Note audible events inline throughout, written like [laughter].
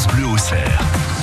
France Bleu au cerf.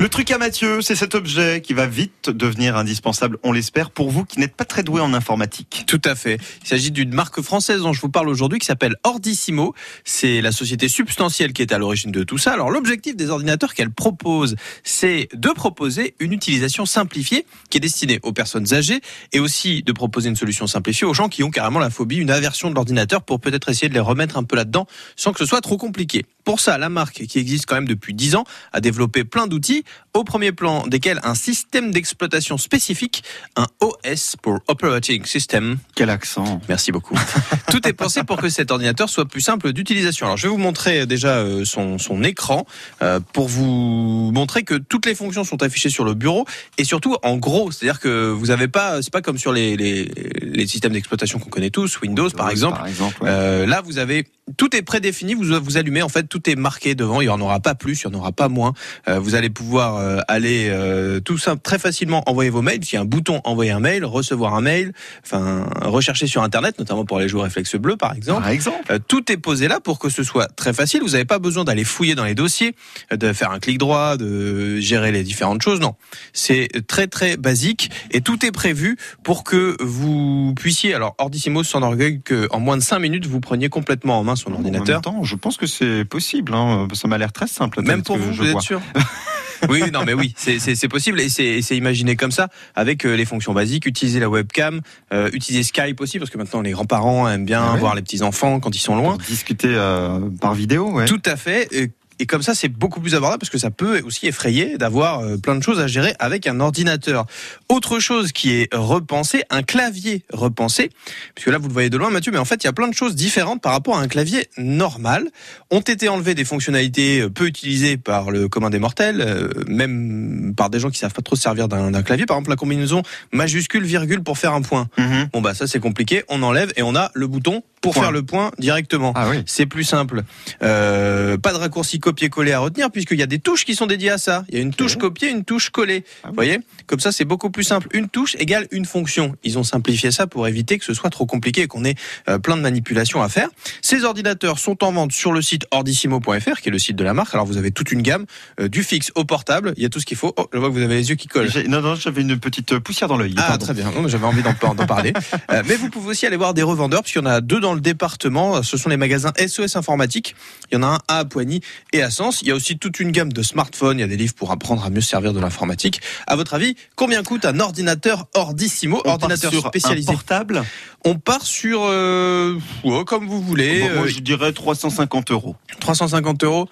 Le truc à Mathieu, c'est cet objet qui va vite devenir indispensable, on l'espère, pour vous qui n'êtes pas très doué en informatique. Tout à fait. Il s'agit d'une marque française dont je vous parle aujourd'hui qui s'appelle Ordissimo. C'est la société substantielle qui est à l'origine de tout ça. Alors l'objectif des ordinateurs qu'elle propose, c'est de proposer une utilisation simplifiée qui est destinée aux personnes âgées et aussi de proposer une solution simplifiée aux gens qui ont carrément la phobie, une aversion de l'ordinateur pour peut-être essayer de les remettre un peu là-dedans sans que ce soit trop compliqué. Pour ça, la marque, qui existe quand même depuis 10 ans, a développé plein d'outils, au premier plan desquels un système d'exploitation spécifique, un OS pour Operating System. Quel accent Merci beaucoup. [laughs] Tout est pensé pour que cet ordinateur soit plus simple d'utilisation. Alors, je vais vous montrer déjà euh, son, son écran euh, pour vous montrer que toutes les fonctions sont affichées sur le bureau et surtout en gros, c'est-à-dire que vous n'avez pas, c'est pas comme sur les, les, les systèmes d'exploitation qu'on connaît tous, Windows par exemple. Par exemple, ouais. Euh, là, vous avez tout est prédéfini. Vous vous allumez en fait, tout est marqué devant. Il y en aura pas plus, il y en aura pas moins. Euh, vous allez pouvoir euh, aller euh, tout simple, très facilement envoyer vos mails. Il y a un bouton envoyer un mail, recevoir un mail, enfin rechercher sur internet, notamment pour les joueurs réflexe bleu par exemple. Par exemple. Euh, tout est posé là pour que ce soit très facile. Vous n'avez pas besoin d'aller fouiller dans les dossiers, de faire un clic droit, de gérer les différentes choses. Non, c'est très très basique et tout est prévu pour que vous puissiez. Alors Ordissimo s'enorgueille qu'en moins de 5 minutes vous preniez complètement en main son En ordinateur. même temps, je pense que c'est possible. Hein. Ça m'a l'air très simple. Même pour vous, je vous vois. êtes sûr [laughs] Oui, non, mais oui, c'est- possible et c'est imaginé comme ça avec euh, les fonctions basiques, utiliser la webcam, euh, utiliser Skype aussi parce que maintenant les grands-parents aiment bien Ah ouais. voir les petits enfants quand ils sont loin. Pour discuter euh, par vidéo, ouais. Tout à fait. Et- Et comme ça, c'est beaucoup plus abordable parce que ça peut aussi effrayer d'avoir euh, plein de choses à gérer avec un ordinateur. Autre chose qui est repensé, un clavier repensé, puisque là vous le voyez de loin, Mathieu, mais en fait il y a plein de choses différentes par rapport à un clavier normal. Ont été enlevées des fonctionnalités euh, peu utilisées par le commun des mortels, euh, même par des gens qui savent pas trop se servir d'un d'un clavier. Par exemple, la combinaison majuscule virgule pour faire un point. Mhm. Bon bah ça c'est compliqué. On enlève et on a le bouton pour Point. faire le point directement. Ah oui. C'est plus simple. Euh, pas de raccourci copier-coller à retenir puisqu'il y a des touches qui sont dédiées à ça. Il y a une touche copier, une touche coller. Ah Vous voyez? Comme ça, c'est beaucoup plus simple. Une touche égale une fonction. Ils ont simplifié ça pour éviter que ce soit trop compliqué et qu'on ait euh, plein de manipulations à faire. Ces ordinateurs sont en vente sur le site ordissimo.fr qui est le site de la marque. Alors vous avez toute une gamme euh, du fixe au portable. Il y a tout ce qu'il faut. Oh, je vois que vous avez les yeux qui collent. Non, non, j'avais une petite poussière dans l'œil. Ah pardon. très bien, j'avais envie d'en d'en parler. [laughs] Euh, mais vous pouvez aussi aller voir des revendeurs, puisqu'il y en a deux dans le département. Ce sont les magasins SOS Informatique. Il y en a un à Poigny et à Sens. Il y a aussi toute une gamme de smartphones. Il y a des livres pour apprendre à mieux se servir de l'informatique. À votre avis, combien coûte un ordinateur Ordissimo, On part ordinateur sur spécialisé Un portable. On part sur, euh, ouais, comme vous voulez, Bon, moi, euh, je dirais 350 euros. 350 euros.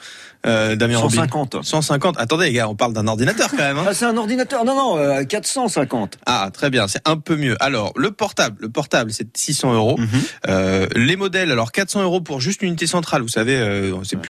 Euh, Damien Robin. 150. 150. Attendez, les gars, on parle d'un ordinateur quand même. hein. Ah, c'est un ordinateur. Non, non, euh, 450. Ah, très bien, c'est un peu mieux. Alors, le portable, le portable, c'est 600 euros. Mhm. Euh, les modèles, alors 400 euros pour juste l'unité centrale, vous savez, euh, c'est